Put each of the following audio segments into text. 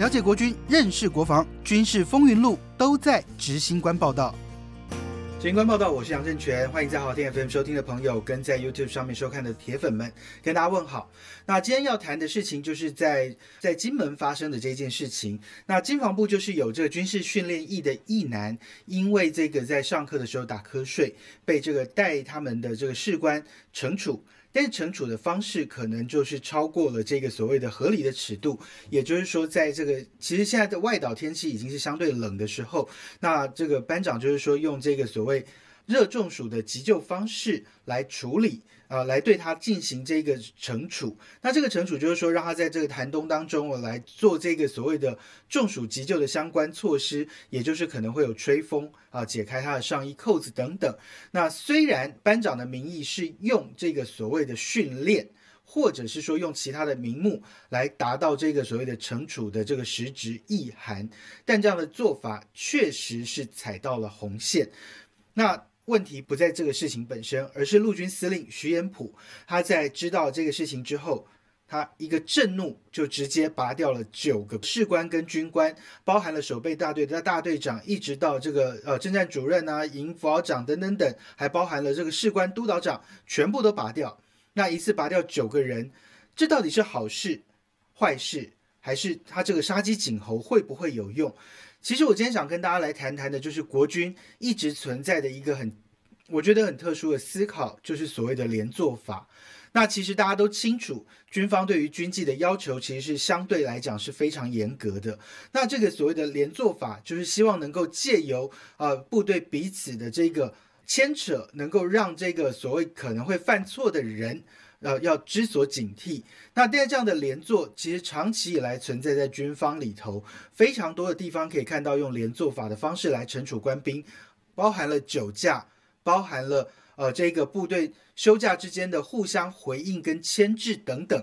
了解国军，认识国防，军事风云录都在执行官报道。执行官报道，我是杨正全，欢迎在好听 FM 收听的朋友，跟在 YouTube 上面收看的铁粉们，跟大家问好。那今天要谈的事情，就是在在金门发生的这件事情。那金防部就是有这个军事训练役的役男，因为这个在上课的时候打瞌睡，被这个带他们的这个士官惩处。但是惩处的方式可能就是超过了这个所谓的合理的尺度，也就是说，在这个其实现在的外岛天气已经是相对冷的时候，那这个班长就是说用这个所谓热中暑的急救方式来处理。啊，来对他进行这个惩处。那这个惩处就是说，让他在这个寒冬当中，我来做这个所谓的中暑急救的相关措施，也就是可能会有吹风啊，解开他的上衣扣子等等。那虽然班长的名义是用这个所谓的训练，或者是说用其他的名目来达到这个所谓的惩处的这个实质意涵，但这样的做法确实是踩到了红线。那。问题不在这个事情本身，而是陆军司令徐延甫他在知道这个事情之后，他一个震怒就直接拔掉了九个士官跟军官，包含了守备大队的大队长，一直到这个呃政战主任啊、营副长等等等，还包含了这个士官督导长，全部都拔掉。那一次拔掉九个人，这到底是好事、坏事，还是他这个杀鸡儆猴会不会有用？其实我今天想跟大家来谈谈的，就是国军一直存在的一个很，我觉得很特殊的思考，就是所谓的连坐法。那其实大家都清楚，军方对于军纪的要求其实是相对来讲是非常严格的。那这个所谓的连坐法，就是希望能够借由呃部队彼此的这个牵扯，能够让这个所谓可能会犯错的人。呃，要知所警惕。那第二这样的连坐，其实长期以来存在在军方里头，非常多的地方可以看到用连坐法的方式来惩处官兵，包含了酒驾，包含了呃这个部队休假之间的互相回应跟牵制等等，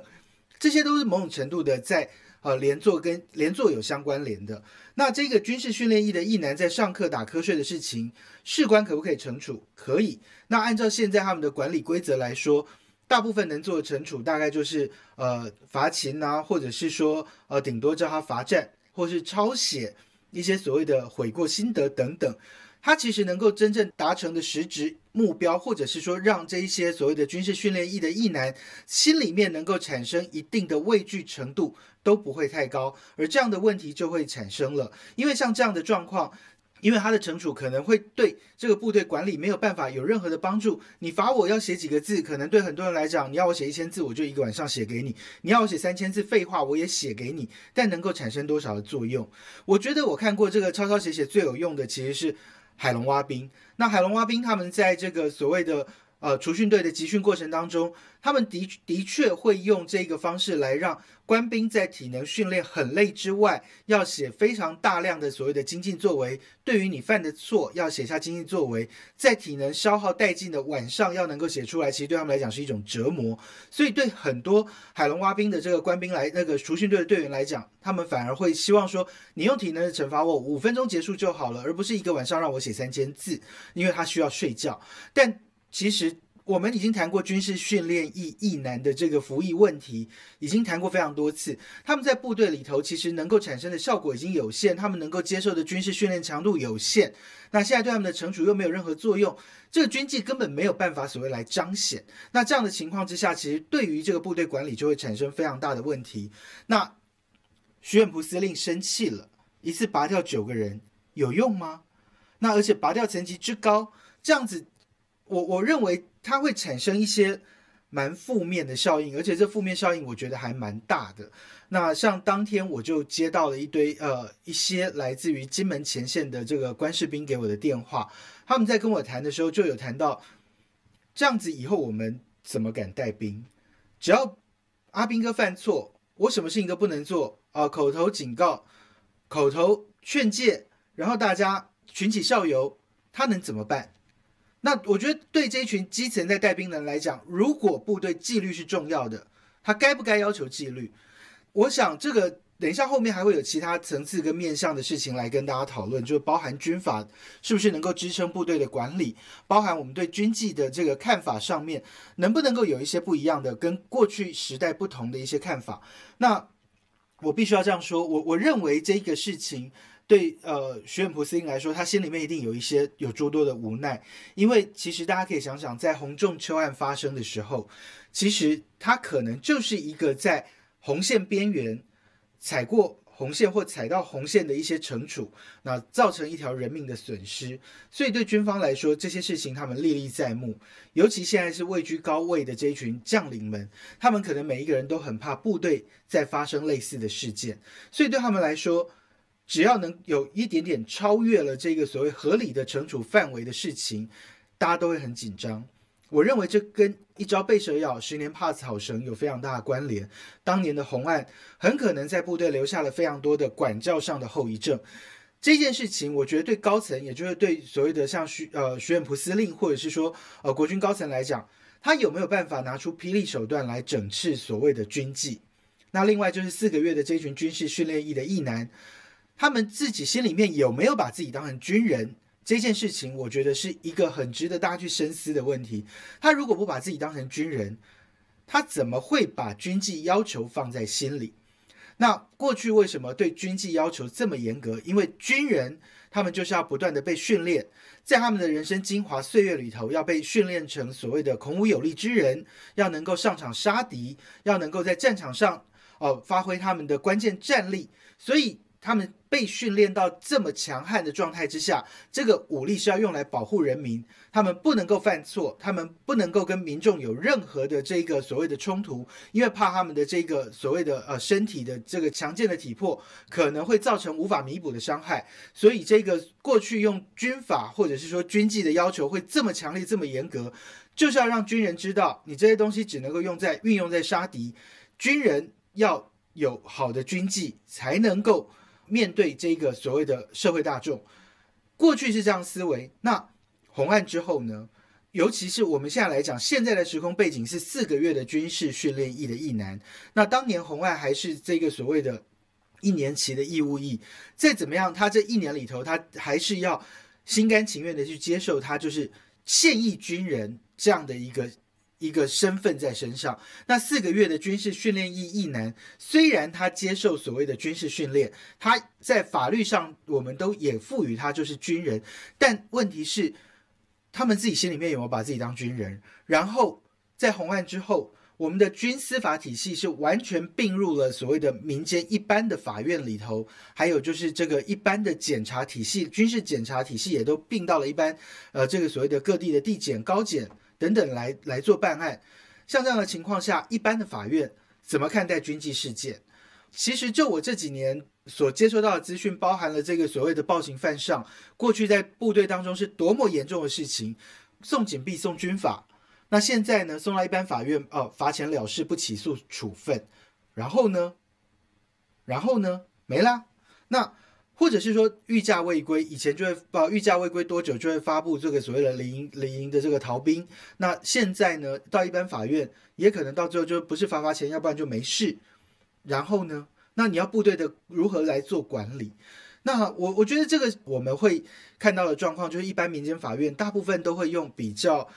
这些都是某种程度的在呃连坐跟连坐有相关联的。那这个军事训练役的役男在上课打瞌睡的事情，士官可不可以惩处？可以。那按照现在他们的管理规则来说。大部分能做的惩处大概就是呃罚勤啊，或者是说呃顶多叫他罚站，或是抄写一些所谓的悔过心得等等。他其实能够真正达成的实质目标，或者是说让这一些所谓的军事训练役的役男心里面能够产生一定的畏惧程度都不会太高，而这样的问题就会产生了，因为像这样的状况。因为他的惩处可能会对这个部队管理没有办法有任何的帮助。你罚我要写几个字，可能对很多人来讲，你要我写一千字，我就一个晚上写给你；你要我写三千字废话，我也写给你。但能够产生多少的作用？我觉得我看过这个抄抄写写最有用的其实是海龙挖冰。那海龙挖冰他们在这个所谓的。呃，除训队的集训过程当中，他们的的确会用这个方式来让官兵在体能训练很累之外，要写非常大量的所谓的精进作为。对于你犯的错，要写下精进作为，在体能消耗殆尽的晚上要能够写出来，其实对他们来讲是一种折磨。所以对很多海龙蛙兵的这个官兵来，那个除训队的队员来讲，他们反而会希望说，你用体能惩罚我五分钟结束就好了，而不是一个晚上让我写三千字，因为他需要睡觉。但其实我们已经谈过军事训练役役男的这个服役问题，已经谈过非常多次。他们在部队里头其实能够产生的效果已经有限，他们能够接受的军事训练强度有限。那现在对他们的惩处又没有任何作用，这个军纪根本没有办法所谓来彰显。那这样的情况之下，其实对于这个部队管理就会产生非常大的问题。那徐远璞司令生气了，一次拔掉九个人有用吗？那而且拔掉层级之高，这样子。我我认为它会产生一些蛮负面的效应，而且这负面效应我觉得还蛮大的。那像当天我就接到了一堆呃一些来自于金门前线的这个官士兵给我的电话，他们在跟我谈的时候就有谈到，这样子以后我们怎么敢带兵？只要阿兵哥犯错，我什么事情都不能做啊！口头警告，口头劝诫，然后大家群起效尤，他能怎么办？那我觉得对这一群基层在带兵的人来讲，如果部队纪律是重要的，他该不该要求纪律？我想这个等一下后面还会有其他层次跟面向的事情来跟大家讨论，就是包含军法是不是能够支撑部队的管理，包含我们对军纪的这个看法上面能不能够有一些不一样的，跟过去时代不同的一些看法。那我必须要这样说，我我认为这个事情对呃徐远普司令来说，他心里面一定有一些有诸多的无奈，因为其实大家可以想想，在洪仲秋案发生的时候，其实他可能就是一个在红线边缘踩过。红线或踩到红线的一些惩处，那造成一条人命的损失，所以对军方来说，这些事情他们历历在目。尤其现在是位居高位的这一群将领们，他们可能每一个人都很怕部队再发生类似的事件，所以对他们来说，只要能有一点点超越了这个所谓合理的惩处范围的事情，大家都会很紧张。我认为这跟一朝被蛇咬，十年怕草绳有非常大的关联。当年的红案很可能在部队留下了非常多的管教上的后遗症。这件事情，我觉得对高层，也就是对所谓的像徐呃徐远普司令，或者是说呃国军高层来讲，他有没有办法拿出霹雳手段来整治所谓的军纪？那另外就是四个月的这群军事训练役的役男，他们自己心里面有没有把自己当成军人？这件事情，我觉得是一个很值得大家去深思的问题。他如果不把自己当成军人，他怎么会把军纪要求放在心里？那过去为什么对军纪要求这么严格？因为军人他们就是要不断的被训练，在他们的人生精华岁月里头，要被训练成所谓的孔武有力之人，要能够上场杀敌，要能够在战场上哦发挥他们的关键战力，所以。他们被训练到这么强悍的状态之下，这个武力是要用来保护人民，他们不能够犯错，他们不能够跟民众有任何的这个所谓的冲突，因为怕他们的这个所谓的呃身体的这个强健的体魄可能会造成无法弥补的伤害，所以这个过去用军法或者是说军纪的要求会这么强烈这么严格，就是要让军人知道，你这些东西只能够用在运用在杀敌，军人要有好的军纪才能够。面对这个所谓的社会大众，过去是这样思维。那红案之后呢？尤其是我们现在来讲，现在的时空背景是四个月的军事训练役的役男。那当年红案还是这个所谓的一年期的义务役。再怎么样，他这一年里头，他还是要心甘情愿的去接受他就是现役军人这样的一个。一个身份在身上，那四个月的军事训练役役男，虽然他接受所谓的军事训练，他在法律上我们都也赋予他就是军人，但问题是，他们自己心里面有没有把自己当军人？然后在红案之后，我们的军司法体系是完全并入了所谓的民间一般的法院里头，还有就是这个一般的检察体系，军事检察体系也都并到了一般，呃，这个所谓的各地的地检、高检。等等来来做办案，像这样的情况下，一般的法院怎么看待军纪事件？其实就我这几年所接收到的资讯，包含了这个所谓的暴行犯上，过去在部队当中是多么严重的事情，送警毙、送军法，那现在呢，送到一般法院，哦，罚钱了事，不起诉处分，然后呢，然后呢，没啦，那。或者是说御驾未归，以前就会报御驾未归多久就会发布这个所谓的离营离营的这个逃兵。那现在呢，到一般法院也可能到最后就不是罚罚钱，要不然就没事。然后呢，那你要部队的如何来做管理？那我我觉得这个我们会看到的状况，就是一般民间法院大部分都会用比较，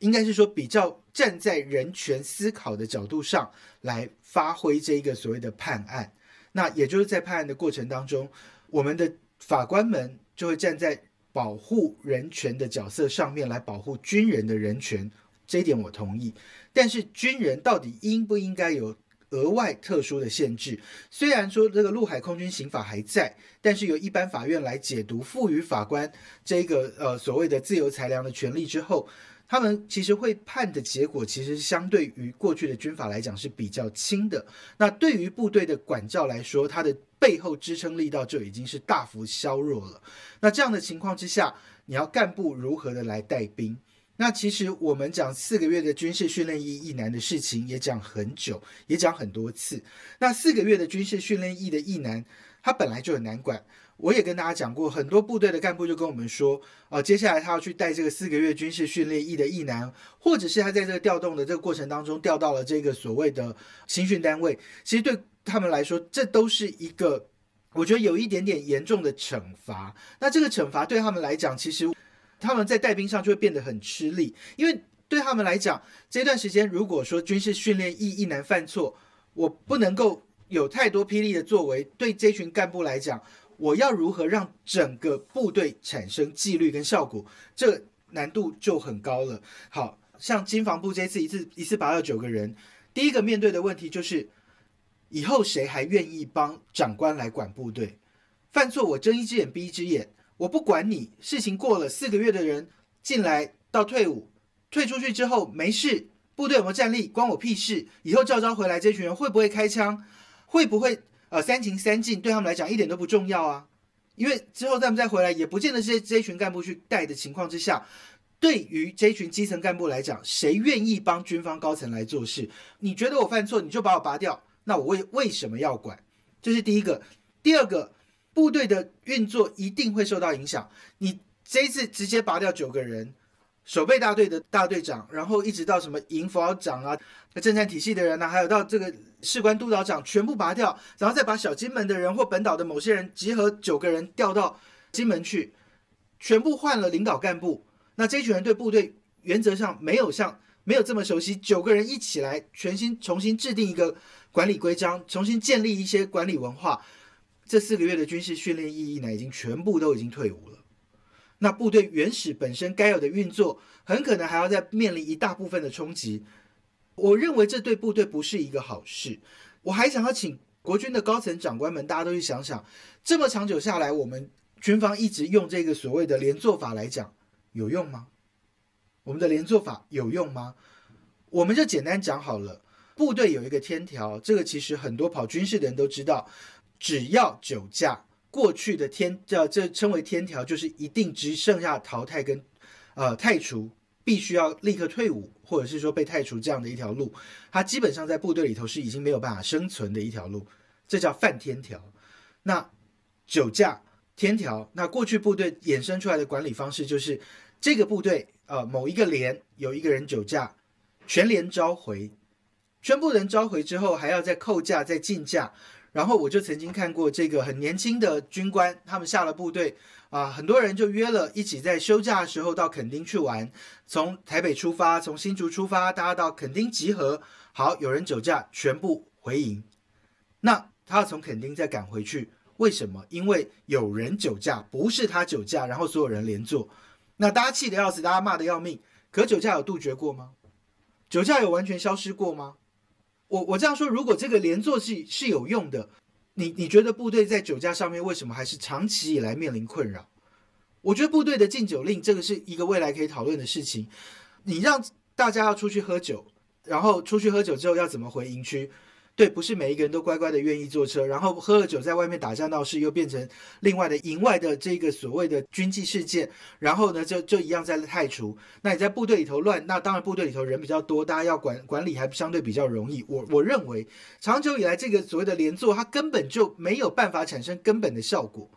应该是说比较站在人权思考的角度上来发挥这一个所谓的判案。那也就是在判案的过程当中。我们的法官们就会站在保护人权的角色上面来保护军人的人权，这一点我同意。但是军人到底应不应该有额外特殊的限制？虽然说这个陆海空军刑法还在，但是由一般法院来解读，赋予法官这个呃所谓的自由裁量的权利之后。他们其实会判的结果，其实相对于过去的军法来讲是比较轻的。那对于部队的管教来说，它的背后支撑力道就已经是大幅削弱了。那这样的情况之下，你要干部如何的来带兵？那其实我们讲四个月的军事训练役役难的事情，也讲很久，也讲很多次。那四个月的军事训练役的役难，它本来就很难管。我也跟大家讲过，很多部队的干部就跟我们说，啊，接下来他要去带这个四个月军事训练役的役男，或者是他在这个调动的这个过程当中调到了这个所谓的新训单位，其实对他们来说，这都是一个我觉得有一点点严重的惩罚。那这个惩罚对他们来讲，其实他们在带兵上就会变得很吃力，因为对他们来讲，这段时间如果说军事训练役役男犯错，我不能够。有太多霹雳的作为，对这群干部来讲，我要如何让整个部队产生纪律跟效果，这难度就很高了。好像金防部这次一次一次拔掉九个人，第一个面对的问题就是，以后谁还愿意帮长官来管部队？犯错我睁一只眼闭一只眼，我不管你。事情过了四个月的人进来到退伍，退出去之后没事。部队有没有战力，关我屁事！以后召召回来，这群人会不会开枪，会不会呃三擒三进，对他们来讲一点都不重要啊。因为之后他们再回来，也不见得是这群干部去带的情况之下，对于这群基层干部来讲，谁愿意帮军方高层来做事？你觉得我犯错，你就把我拔掉，那我为为什么要管？这是第一个。第二个，部队的运作一定会受到影响。你这一次直接拔掉九个人。守备大队的大队长，然后一直到什么营副长啊、那政战体系的人呢，还有到这个士官督导长，全部拔掉，然后再把小金门的人或本岛的某些人集合九个人调到金门去，全部换了领导干部。那这群人对部队原则上没有像没有这么熟悉，九个人一起来全新重新制定一个管理规章，重新建立一些管理文化。这四个月的军事训练意义呢，已经全部都已经退伍了。那部队原始本身该有的运作，很可能还要再面临一大部分的冲击。我认为这对部队不是一个好事。我还想要请国军的高层长官们，大家都去想想，这么长久下来，我们军方一直用这个所谓的连坐法来讲，有用吗？我们的连坐法有用吗？我们就简单讲好了，部队有一个天条，这个其实很多跑军事的人都知道，只要酒驾。过去的天叫这称为天条，就是一定只剩下淘汰跟呃太除，必须要立刻退伍，或者是说被太除这样的一条路，它基本上在部队里头是已经没有办法生存的一条路，这叫犯天条。那酒驾天条，那过去部队衍生出来的管理方式就是这个部队呃某一个连有一个人酒驾，全连召回，全部人召回之后还要再扣假再进假。然后我就曾经看过这个很年轻的军官，他们下了部队啊，很多人就约了一起在休假的时候到垦丁去玩，从台北出发，从新竹出发，大家到垦丁集合。好，有人酒驾，全部回营。那他要从垦丁再赶回去，为什么？因为有人酒驾，不是他酒驾，然后所有人连坐。那大家气得要死，大家骂得要命。可酒驾有杜绝过吗？酒驾有完全消失过吗？我我这样说，如果这个连坐是是有用的，你你觉得部队在酒驾上面为什么还是长期以来面临困扰？我觉得部队的禁酒令这个是一个未来可以讨论的事情。你让大家要出去喝酒，然后出去喝酒之后要怎么回营区？对，不是每一个人都乖乖的愿意坐车，然后喝了酒在外面打架闹事，又变成另外的营外的这个所谓的军纪事件，然后呢就就一样在太除。那你在部队里头乱，那当然部队里头人比较多，大家要管管理还相对比较容易。我我认为长久以来这个所谓的连坐，它根本就没有办法产生根本的效果。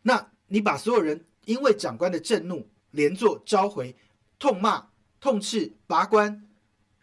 那你把所有人因为长官的震怒连坐召回、痛骂、痛斥、拔官。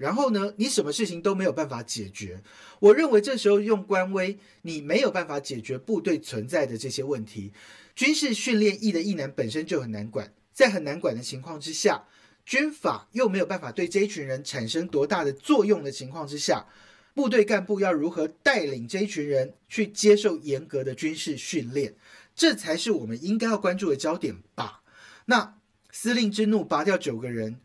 然后呢，你什么事情都没有办法解决。我认为这时候用官威，你没有办法解决部队存在的这些问题。军事训练役的役男本身就很难管，在很难管的情况之下，军法又没有办法对这一群人产生多大的作用的情况之下，部队干部要如何带领这一群人去接受严格的军事训练，这才是我们应该要关注的焦点吧。那司令之怒，拔掉九个人。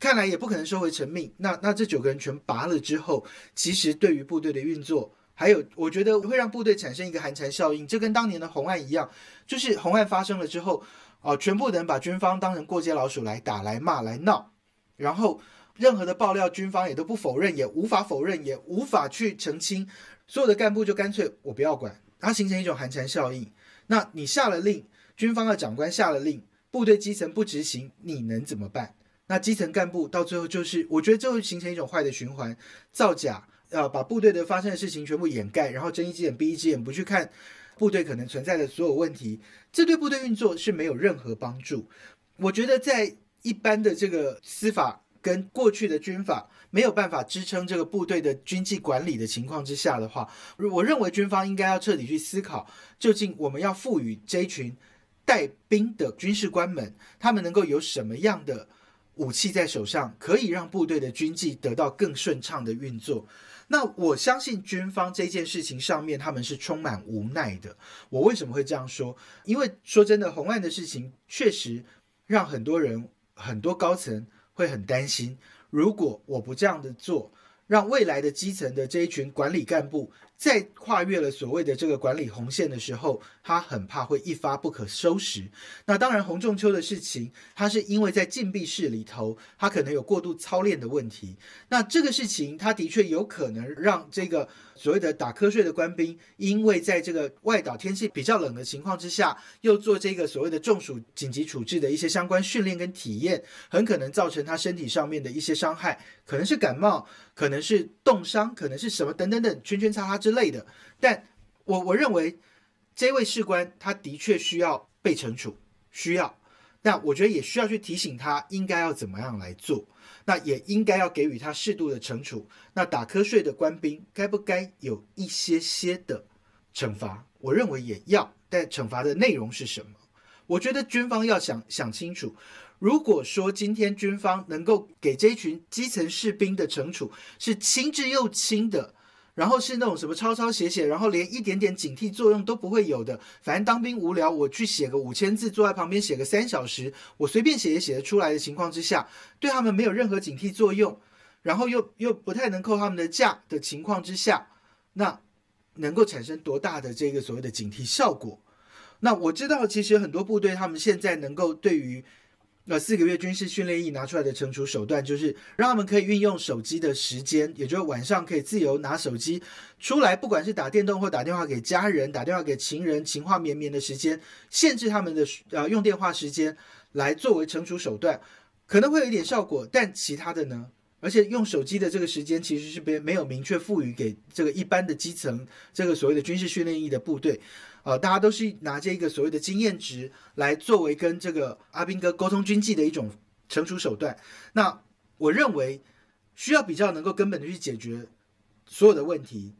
看来也不可能收回成命。那那这九个人全拔了之后，其实对于部队的运作，还有我觉得会让部队产生一个寒蝉效应。这跟当年的红案一样，就是红案发生了之后，哦，全部人把军方当成过街老鼠来打、来骂、来闹，然后任何的爆料，军方也都不否认，也无法否认，也无法去澄清。所有的干部就干脆我不要管，它形成一种寒蝉效应。那你下了令，军方的长官下了令，部队基层不执行，你能怎么办？那基层干部到最后就是，我觉得这会形成一种坏的循环，造假，呃，把部队的发生的事情全部掩盖，然后睁一只眼闭一只眼，不去看部队可能存在的所有问题，这对部队运作是没有任何帮助。我觉得在一般的这个司法跟过去的军法没有办法支撑这个部队的军纪管理的情况之下的话，我认为军方应该要彻底去思考，究竟我们要赋予这一群带兵的军事官们，他们能够有什么样的。武器在手上，可以让部队的军纪得到更顺畅的运作。那我相信军方这件事情上面他们是充满无奈的。我为什么会这样说？因为说真的，红岸的事情确实让很多人、很多高层会很担心。如果我不这样的做，让未来的基层的这一群管理干部。在跨越了所谓的这个管理红线的时候，他很怕会一发不可收拾。那当然，洪仲秋的事情，他是因为在禁闭室里头，他可能有过度操练的问题。那这个事情，他的确有可能让这个所谓的打瞌睡的官兵，因为在这个外岛天气比较冷的情况之下，又做这个所谓的中暑紧急处置的一些相关训练跟体验，很可能造成他身体上面的一些伤害，可能是感冒，可能是冻伤，可能是什么等等等，圈圈叉叉之。类的，但我我认为这位士官他的确需要被惩处，需要。那我觉得也需要去提醒他应该要怎么样来做，那也应该要给予他适度的惩处。那打瞌睡的官兵该不该有一些些的惩罚？我认为也要，但惩罚的内容是什么？我觉得军方要想想清楚。如果说今天军方能够给这群基层士兵的惩处是轻之又轻的。然后是那种什么抄抄写写，然后连一点点警惕作用都不会有的。反正当兵无聊，我去写个五千字，坐在旁边写个三小时，我随便写也写得出来的情况之下，对他们没有任何警惕作用，然后又又不太能扣他们的假的情况之下，那能够产生多大的这个所谓的警惕效果？那我知道，其实很多部队他们现在能够对于。那四个月军事训练役拿出来的惩处手段，就是让他们可以运用手机的时间，也就是晚上可以自由拿手机出来，不管是打电动或打电话给家人、打电话给情人，情话绵绵的时间，限制他们的呃用电话时间，来作为惩处手段，可能会有一点效果，但其他的呢？而且用手机的这个时间其实是被没有明确赋予给这个一般的基层这个所谓的军事训练役的部队。呃，大家都是拿这个所谓的经验值来作为跟这个阿兵哥沟通军纪的一种惩处手段。那我认为需要比较能够根本的去解决所有的问题，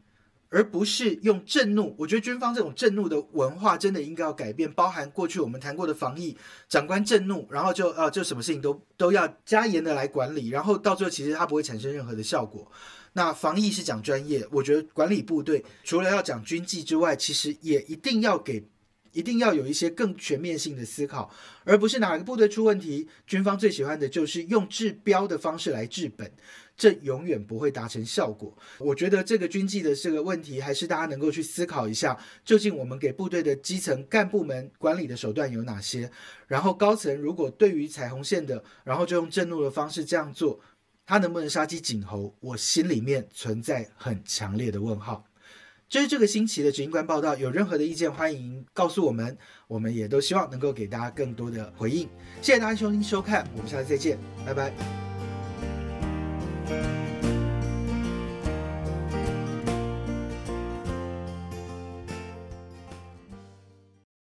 而不是用震怒。我觉得军方这种震怒的文化真的应该要改变，包含过去我们谈过的防疫，长官震怒，然后就呃就什么事情都都要加严的来管理，然后到最后其实它不会产生任何的效果。那防疫是讲专业，我觉得管理部队除了要讲军纪之外，其实也一定要给，一定要有一些更全面性的思考，而不是哪个部队出问题，军方最喜欢的就是用治标的方式来治本，这永远不会达成效果。我觉得这个军纪的这个问题，还是大家能够去思考一下，究竟我们给部队的基层干部们管理的手段有哪些，然后高层如果对于彩虹线的，然后就用震怒的方式这样做。他能不能杀鸡儆猴？我心里面存在很强烈的问号。这是这个星期的执行官报道，有任何的意见欢迎告诉我们，我们也都希望能够给大家更多的回应。谢谢大家收听收看，我们下次再见，拜拜。